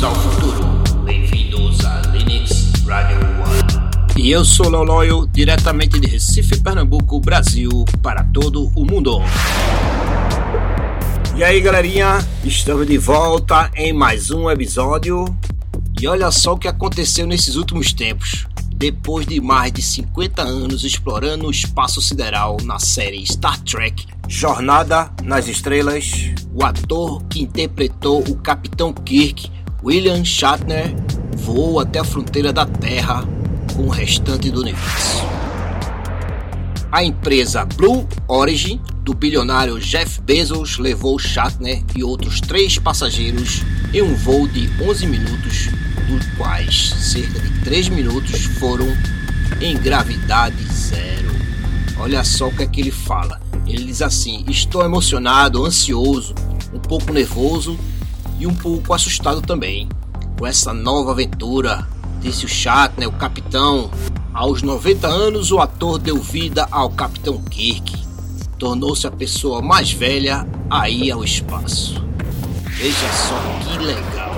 Bem-vindos ao futuro. Bem-vindos a Linux Radio One. E eu sou Loloio, diretamente de Recife, Pernambuco, Brasil, para todo o mundo. E aí, galerinha, estamos de volta em mais um episódio. E olha só o que aconteceu nesses últimos tempos. Depois de mais de 50 anos explorando o espaço sideral na série Star Trek Jornada nas Estrelas, o ator que interpretou o Capitão Kirk, William Shatner, voou até a fronteira da Terra com o restante do universo. A empresa Blue Origin do bilionário Jeff Bezos levou Shatner e outros três passageiros em um voo de 11 minutos, dos quais cerca de 3 minutos foram em gravidade zero. Olha só o que é que ele fala. Ele diz assim: Estou emocionado, ansioso, um pouco nervoso e um pouco assustado também com essa nova aventura, disse o Shatner, o capitão. Aos 90 anos, o ator deu vida ao Capitão Kirk. Tornou-se a pessoa mais velha a ir ao espaço. Veja só que legal.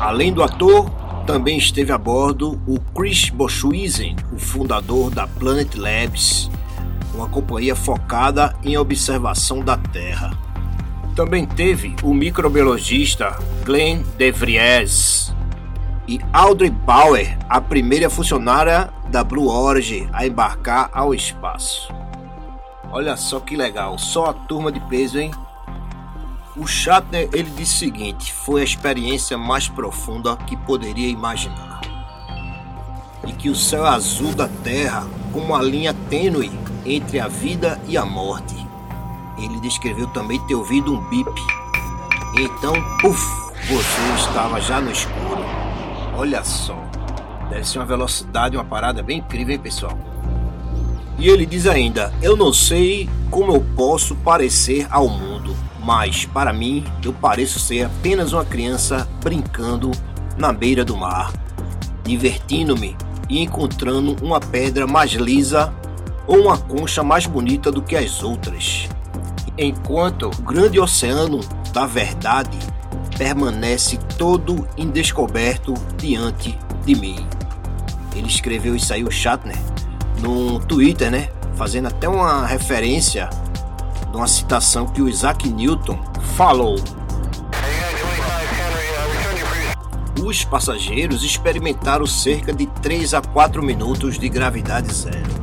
Além do ator, também esteve a bordo o Chris Boschwisen, o fundador da Planet Labs, uma companhia focada em observação da Terra. Também teve o microbiologista Glenn DeVries e Audrey Bauer, a primeira funcionária da Blue Origin a embarcar ao espaço. Olha só que legal, só a turma de peso, hein? O Shatner ele disse o seguinte: foi a experiência mais profunda que poderia imaginar. E que o céu azul da Terra, como uma linha tênue entre a vida e a morte. Ele descreveu também ter ouvido um bip. Então, puf, você estava já no escuro. Olha só. Deve ser uma velocidade, uma parada bem incrível, hein, pessoal? E ele diz ainda: Eu não sei como eu posso parecer ao mundo, mas para mim eu pareço ser apenas uma criança brincando na beira do mar, divertindo-me e encontrando uma pedra mais lisa ou uma concha mais bonita do que as outras. Enquanto o grande oceano da verdade permanece todo indescoberto diante de mim. Ele escreveu isso aí, o Shatner, no Twitter, né? Fazendo até uma referência de uma citação que o Isaac Newton falou. Os passageiros experimentaram cerca de 3 a 4 minutos de gravidade zero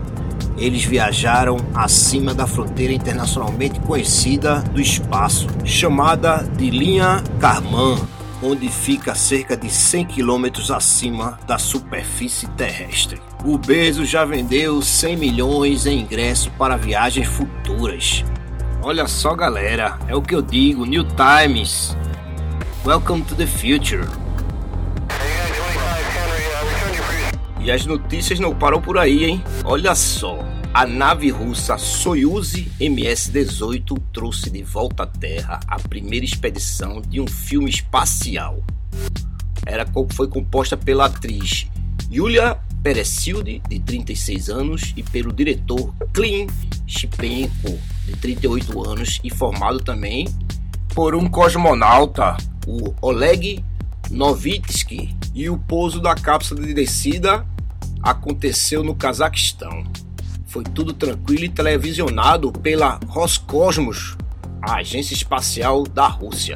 eles viajaram acima da fronteira internacionalmente conhecida do espaço, chamada de linha Karman, onde fica cerca de 100 quilômetros acima da superfície terrestre. O Bezos já vendeu 100 milhões em ingressos para viagens futuras. Olha só, galera, é o que eu digo, New Times. Welcome to the future. E as notícias não param por aí, hein? Olha só. A nave russa Soyuz MS-18 trouxe de volta à Terra a primeira expedição de um filme espacial. Era, foi composta pela atriz Yulia Peresildi, de 36 anos, e pelo diretor Klim Shipenko, de 38 anos, e formado também por um cosmonauta, o Oleg Novitsky, e o pouso da cápsula de descida aconteceu no Cazaquistão. Foi tudo tranquilo e televisionado pela Roscosmos, a agência espacial da Rússia.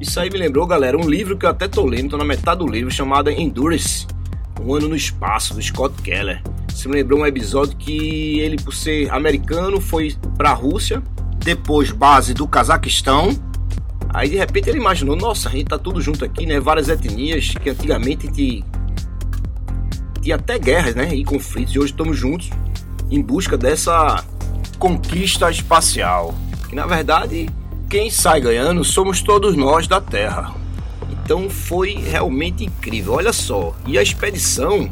Isso aí me lembrou, galera, um livro que eu até tô lendo, tô na metade do livro, chamado Endurance, Um Ano no Espaço, do Scott Keller. Isso me lembrou um episódio que ele, por ser americano, foi pra Rússia, depois base do Cazaquistão, Aí de repente ele imaginou, nossa, a gente tá tudo junto aqui, né? Várias etnias que antigamente te tinha até guerras né, e conflitos, e hoje estamos juntos em busca dessa conquista espacial. Que na verdade, quem sai ganhando somos todos nós da Terra. Então foi realmente incrível. Olha só, e a expedição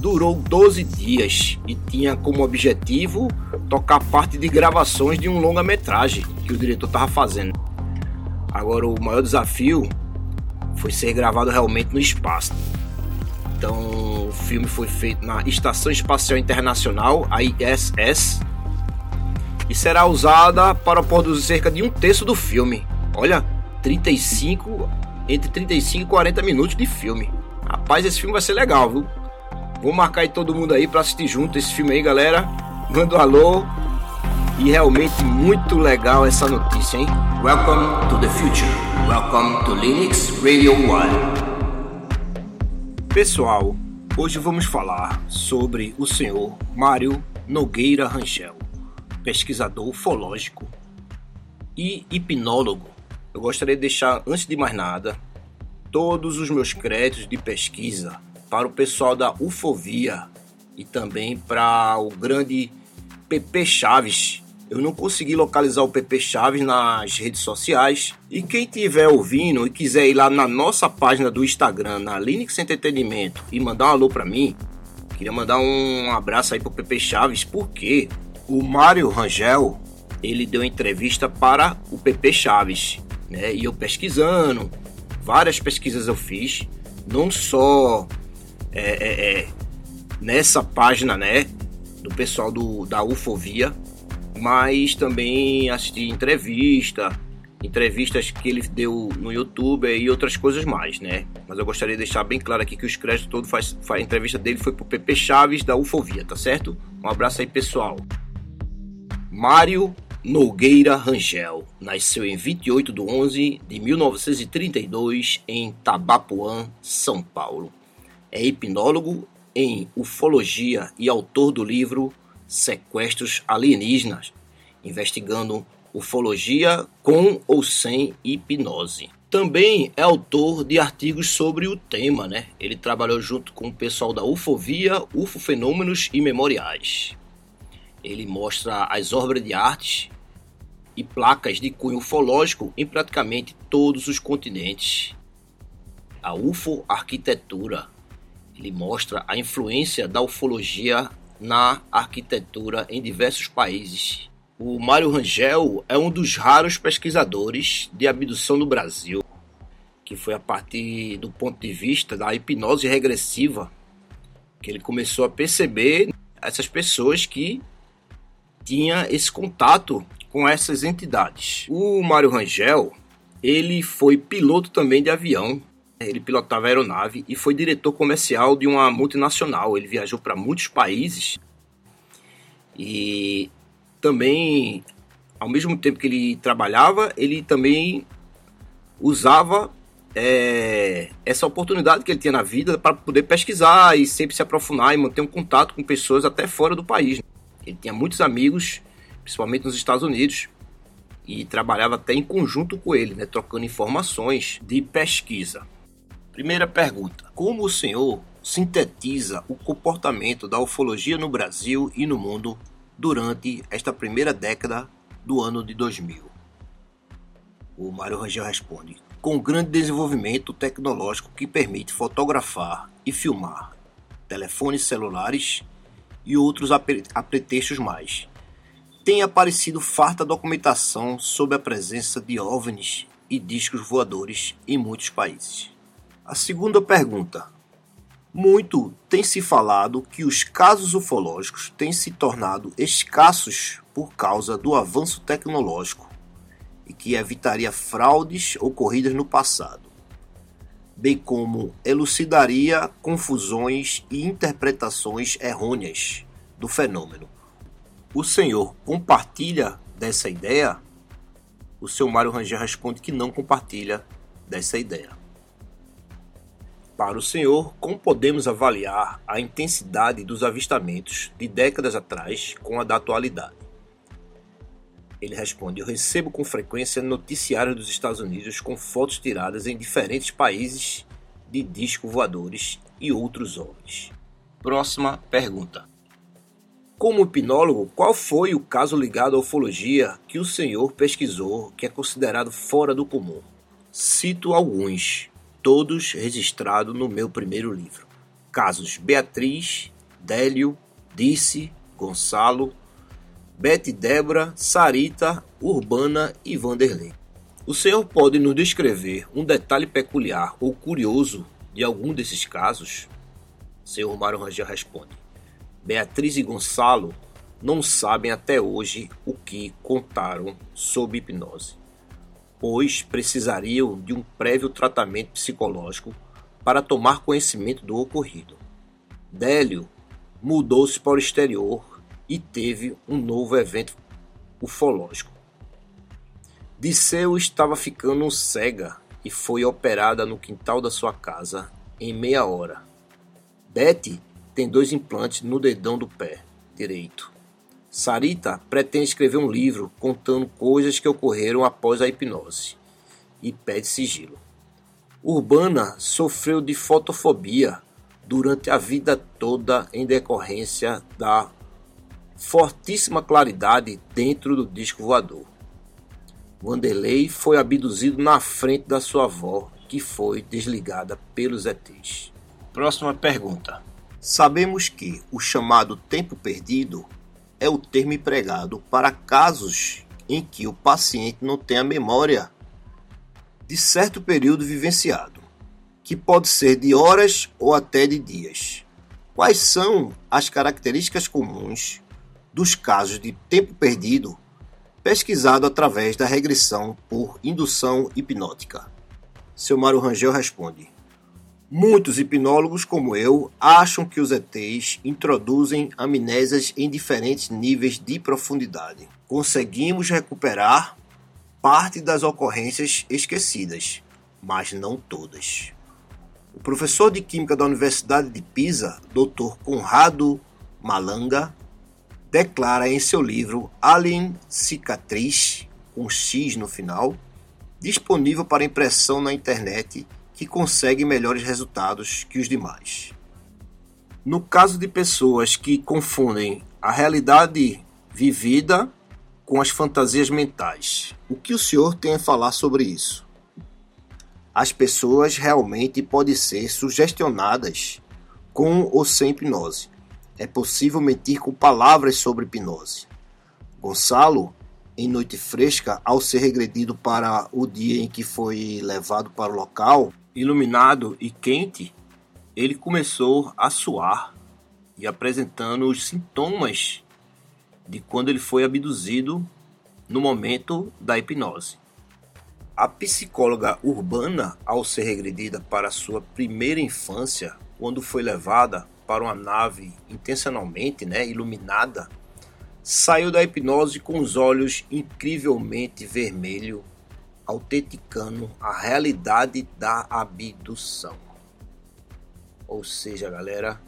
durou 12 dias e tinha como objetivo tocar parte de gravações de um longa-metragem que o diretor estava fazendo. Agora, o maior desafio foi ser gravado realmente no espaço. Então, o filme foi feito na Estação Espacial Internacional, a ISS, e será usada para produzir cerca de um terço do filme. Olha, 35 entre 35 e 40 minutos de filme. Rapaz, esse filme vai ser legal, viu? Vou marcar aí todo mundo aí para assistir junto esse filme aí, galera. Manda um alô. E realmente muito legal essa notícia, hein? Welcome to the future. Welcome to Linux Radio One. Pessoal, hoje vamos falar sobre o senhor Mário Nogueira Rangel, pesquisador ufológico e hipnólogo. Eu gostaria de deixar, antes de mais nada, todos os meus créditos de pesquisa para o pessoal da Ufovia e também para o grande PP Chaves. Eu não consegui localizar o PP Chaves nas redes sociais. E quem estiver ouvindo e quiser ir lá na nossa página do Instagram, na Linux Entretenimento, e mandar um alô para mim, queria mandar um abraço aí pro PP Chaves, porque o Mário Rangel, ele deu entrevista para o PP Chaves, né? E eu pesquisando, várias pesquisas eu fiz, não só é, é, é, nessa página, né, do pessoal do, da Ufovia, mas também assisti entrevista, entrevistas que ele deu no YouTube e outras coisas mais, né? Mas eu gostaria de deixar bem claro aqui que os créditos todos faz, faz a entrevista dele foi pro PP Chaves da Ufovia, tá certo? Um abraço aí, pessoal. Mário Nogueira Rangel nasceu em 28 de 11 de 1932 em Tabapuã, São Paulo. É hipnólogo em ufologia e autor do livro Sequestros Alienígenas, investigando ufologia com ou sem hipnose. Também é autor de artigos sobre o tema, né? Ele trabalhou junto com o pessoal da Ufovia, UFO Fenômenos e Memoriais. Ele mostra as obras de artes e placas de cunho ufológico em praticamente todos os continentes. A UFO Arquitetura. Ele mostra a influência da ufologia na arquitetura em diversos países. O Mário Rangel é um dos raros pesquisadores de abdução no Brasil, que foi a partir do ponto de vista da hipnose regressiva que ele começou a perceber essas pessoas que tinha esse contato com essas entidades. O Mário Rangel, ele foi piloto também de avião, ele pilotava aeronave e foi diretor comercial de uma multinacional. Ele viajou para muitos países e também, ao mesmo tempo que ele trabalhava, ele também usava é, essa oportunidade que ele tinha na vida para poder pesquisar e sempre se aprofundar e manter um contato com pessoas até fora do país. Ele tinha muitos amigos, principalmente nos Estados Unidos, e trabalhava até em conjunto com ele, né, trocando informações de pesquisa. Primeira pergunta: Como o senhor sintetiza o comportamento da ufologia no Brasil e no mundo durante esta primeira década do ano de 2000? O Mário Rangel responde: Com grande desenvolvimento tecnológico que permite fotografar e filmar telefones celulares e outros apretextos mais. Tem aparecido farta documentação sobre a presença de OVNIs e discos voadores em muitos países. A segunda pergunta. Muito tem se falado que os casos ufológicos têm se tornado escassos por causa do avanço tecnológico e que evitaria fraudes ocorridas no passado bem como elucidaria confusões e interpretações errôneas do fenômeno. O senhor compartilha dessa ideia? O seu Mário Rangel responde que não compartilha dessa ideia. Para o senhor, como podemos avaliar a intensidade dos avistamentos de décadas atrás com a da atualidade? Ele responde: Eu recebo com frequência noticiários dos Estados Unidos com fotos tiradas em diferentes países de discos voadores e outros OVNIs. Próxima pergunta. Como hipnólogo, qual foi o caso ligado à ufologia que o senhor pesquisou que é considerado fora do comum? Cito alguns, todos registrados no meu primeiro livro. Casos Beatriz, Délio, Disse, Gonçalo, Bete Débora, Sarita, Urbana e Vanderlei. O senhor pode nos descrever um detalhe peculiar ou curioso de algum desses casos? Senhor Mário Rangel responde. Beatriz e Gonçalo não sabem até hoje o que contaram sobre hipnose. Pois precisariam de um prévio tratamento psicológico para tomar conhecimento do ocorrido. Délio mudou-se para o exterior e teve um novo evento ufológico. Disseu estava ficando cega e foi operada no quintal da sua casa em meia hora. Betty tem dois implantes no dedão do pé direito. Sarita pretende escrever um livro contando coisas que ocorreram após a hipnose e pede sigilo. Urbana sofreu de fotofobia durante a vida toda em decorrência da fortíssima claridade dentro do disco voador. Wanderlei foi abduzido na frente da sua avó, que foi desligada pelos ETs. Próxima pergunta. Sabemos que o chamado tempo perdido é o termo empregado para casos em que o paciente não tem a memória de certo período vivenciado, que pode ser de horas ou até de dias. Quais são as características comuns dos casos de tempo perdido pesquisado através da regressão por indução hipnótica? Seu Mário Rangel responde: Muitos hipnólogos, como eu, acham que os ETs introduzem amnésias em diferentes níveis de profundidade. Conseguimos recuperar parte das ocorrências esquecidas, mas não todas. O professor de Química da Universidade de Pisa, Dr. Conrado Malanga, declara em seu livro Alien Cicatriz, com X no final, disponível para impressão na internet que consegue melhores resultados que os demais. No caso de pessoas que confundem a realidade vivida com as fantasias mentais, o que o senhor tem a falar sobre isso? As pessoas realmente podem ser sugestionadas com ou sem hipnose. É possível mentir com palavras sobre hipnose. Gonçalo, em Noite Fresca, ao ser regredido para o dia em que foi levado para o local, iluminado e quente, ele começou a suar e apresentando os sintomas de quando ele foi abduzido no momento da hipnose. A psicóloga urbana, ao ser regredida para sua primeira infância, quando foi levada para uma nave intencionalmente né, iluminada, saiu da hipnose com os olhos incrivelmente vermelhos autenticando a realidade da abdução. Ou seja, galera,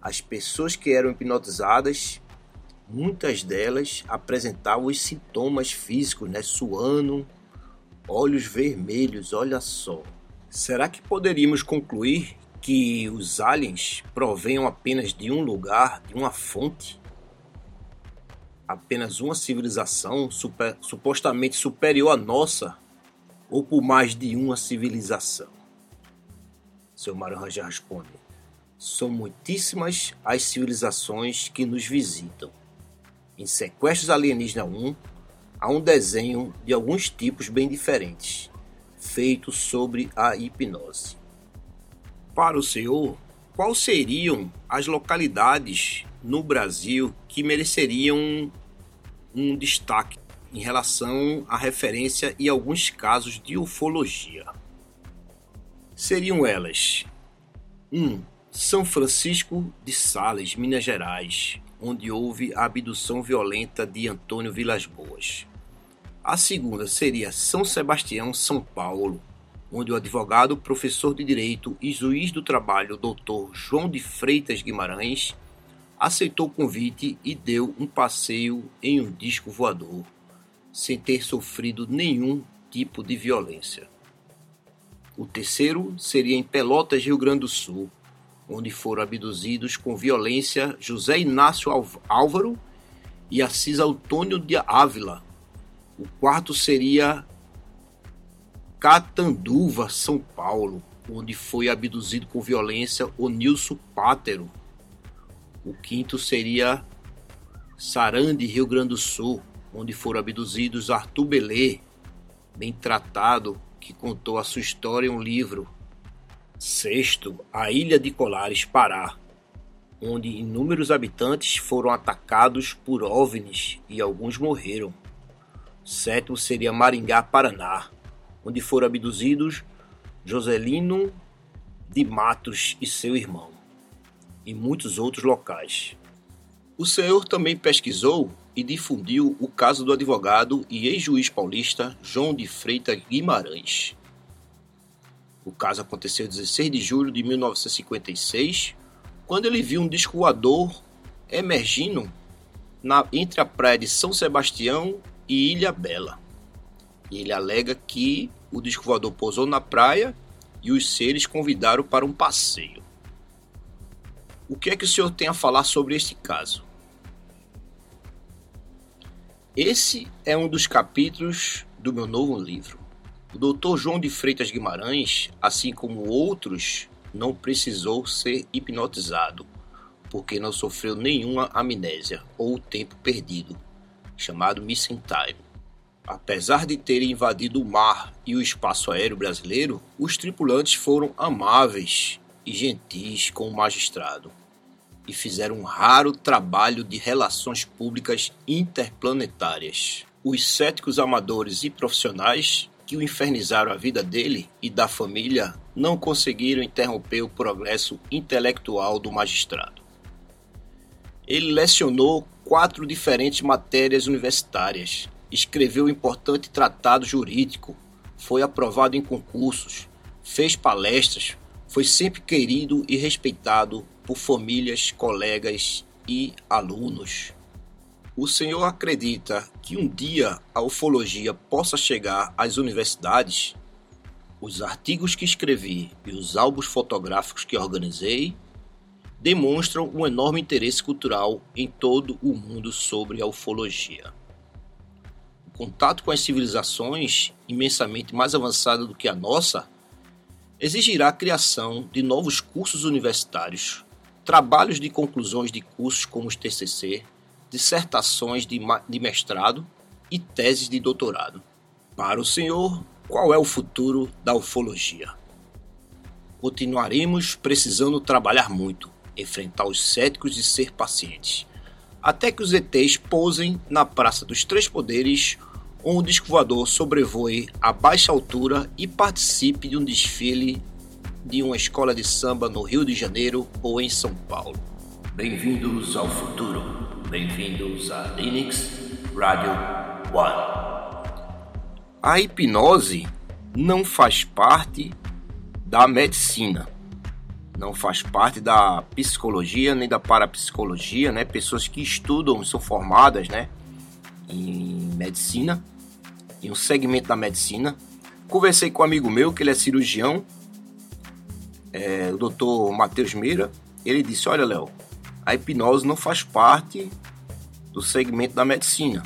as pessoas que eram hipnotizadas, muitas delas apresentavam os sintomas físicos, né? Suando, olhos vermelhos, olha só. Será que poderíamos concluir que os aliens provenham apenas de um lugar, de uma fonte? Apenas uma civilização super, supostamente superior à nossa ou por mais de uma civilização? Seu Mário Rangel responde: São muitíssimas as civilizações que nos visitam. Em Sequestros Alienígena 1, há um desenho de alguns tipos bem diferentes, feito sobre a hipnose. Para o senhor, quais seriam as localidades no Brasil que mereceriam um, destaque em relação à referência e alguns casos de ufologia. Seriam elas: 1. Um, São Francisco de Sales, Minas Gerais, onde houve a abdução violenta de Antônio Vilas Boas. A segunda seria São Sebastião, São Paulo, onde o advogado, professor de direito e juiz do trabalho, Dr. João de Freitas Guimarães, aceitou o convite e deu um passeio em um disco voador, sem ter sofrido nenhum tipo de violência. O terceiro seria em Pelotas, Rio Grande do Sul, onde foram abduzidos com violência José Inácio Álvaro e Assis Antônio de Ávila. O quarto seria Catanduva, São Paulo, onde foi abduzido com violência o Nilson Pátero, o quinto seria Sarandi, Rio Grande do Sul, onde foram abduzidos Arthur Belê, bem tratado, que contou a sua história em um livro. Sexto, a Ilha de Colares, Pará, onde inúmeros habitantes foram atacados por OVNIs e alguns morreram. Sétimo seria Maringá, Paraná, onde foram abduzidos Joselino de Matos e seu irmão, e muitos outros locais. O senhor também pesquisou e difundiu o caso do advogado e ex-juiz paulista João de Freitas Guimarães. O caso aconteceu 16 de julho de 1956, quando ele viu um disco emergindo na, entre a praia de São Sebastião e Ilha Bela. E ele alega que o disco voador pousou na praia e os seres convidaram para um passeio. O que é que o senhor tem a falar sobre este caso? Esse é um dos capítulos do meu novo livro. O Dr. João de Freitas Guimarães, assim como outros, não precisou ser hipnotizado, porque não sofreu nenhuma amnésia ou tempo perdido, chamado missing time. Apesar de terem invadido o mar e o espaço aéreo brasileiro, os tripulantes foram amáveis e gentis com o magistrado e fizeram um raro trabalho de relações públicas interplanetárias. Os céticos amadores e profissionais que o infernizaram a vida dele e da família não conseguiram interromper o progresso intelectual do magistrado. Ele lecionou quatro diferentes matérias universitárias, escreveu importante tratado jurídico, foi aprovado em concursos, fez palestras, foi sempre querido e respeitado por famílias, colegas e alunos. O senhor acredita que um dia a ufologia possa chegar às universidades? Os artigos que escrevi e os álbuns fotográficos que organizei demonstram um enorme interesse cultural em todo o mundo sobre a ufologia. Contato com as civilizações imensamente mais avançadas do que a nossa exigirá a criação de novos cursos universitários, trabalhos de conclusões de cursos como os TCC, dissertações de, de mestrado e teses de doutorado. Para o senhor, qual é o futuro da ufologia? Continuaremos precisando trabalhar muito, enfrentar os céticos e ser pacientes, até que os ETs pousem na Praça dos Três Poderes ou um disco voador sobrevoe a baixa altura e participe de um desfile de uma escola de samba no Rio de Janeiro ou em São Paulo. Bem-vindos ao futuro. Bem-vindos a Linux Radio One. A hipnose não faz parte da medicina não faz parte da psicologia nem da parapsicologia, né? Pessoas que estudam, são formadas, né, em medicina, em um segmento da medicina. Conversei com um amigo meu, que ele é cirurgião, é, o doutor Matheus Meira. Ele disse: Olha, Léo, a hipnose não faz parte do segmento da medicina.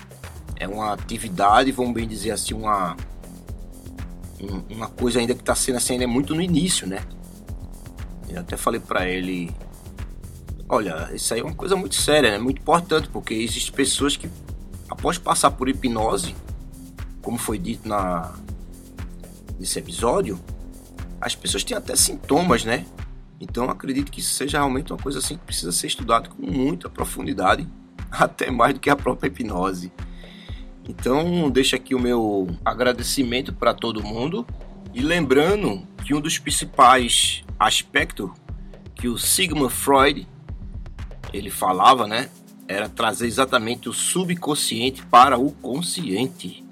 É uma atividade, vamos bem dizer assim, uma, uma coisa ainda que está sendo assim, é muito no início, né? Eu até falei para ele, olha, isso aí é uma coisa muito séria, né? Muito importante, porque existem pessoas que, após passar por hipnose, como foi dito na nesse episódio, as pessoas têm até sintomas, né? Então acredito que isso seja realmente uma coisa assim que precisa ser estudado com muita profundidade, até mais do que a própria hipnose. Então deixo aqui o meu agradecimento para todo mundo e lembrando que um dos principais aspectos que o Sigmund Freud ele falava, né, era trazer exatamente o subconsciente para o consciente.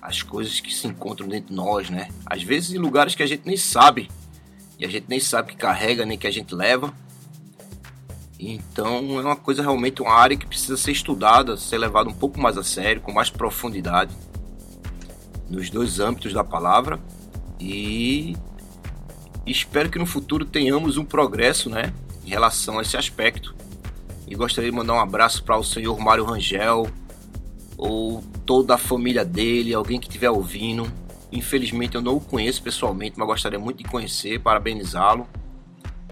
As coisas que se encontram dentro de nós, né? Às vezes em lugares que a gente nem sabe. E a gente nem sabe que carrega, nem que a gente leva. Então é uma coisa realmente uma área que precisa ser estudada, ser levada um pouco mais a sério, com mais profundidade nos dois âmbitos da palavra e espero que no futuro tenhamos um progresso, né, em relação a esse aspecto. E gostaria de mandar um abraço para o senhor Mário Rangel ou toda a família dele, alguém que estiver ouvindo. Infelizmente eu não o conheço pessoalmente, mas gostaria muito de conhecer, parabenizá-lo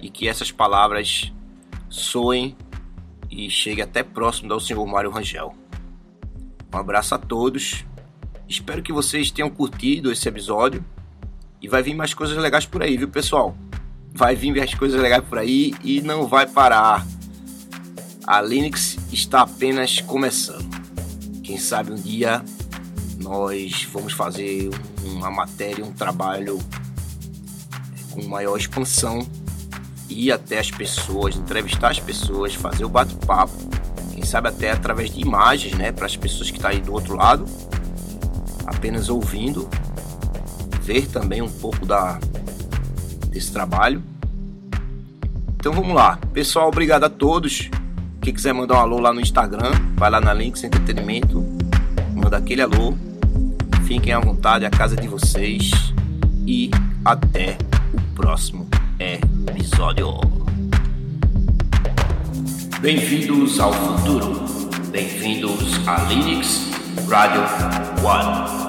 e que essas palavras soem e chegue até próximo do senhor Mário Rangel. Um abraço a todos. Espero que vocês tenham curtido esse episódio e vai vir mais coisas legais por aí, viu, pessoal? Vai vir mais coisas legais por aí e não vai parar. A Linux está apenas começando. Quem sabe um dia nós vamos fazer uma matéria, um trabalho com maior expansão, ir até as pessoas, entrevistar as pessoas, fazer o bate-papo, quem sabe até através de imagens, né, para as pessoas que estão tá aí do outro lado, apenas ouvindo, ver também um pouco da desse trabalho. Então vamos lá, pessoal, obrigado a todos. Quem quiser mandar um alô lá no Instagram, vai lá na Links Entretenimento, manda aquele alô. Fiquem à vontade, a casa de vocês e até o próximo episódio. Bem-vindos ao futuro. Bem-vindos a Linux Radio One.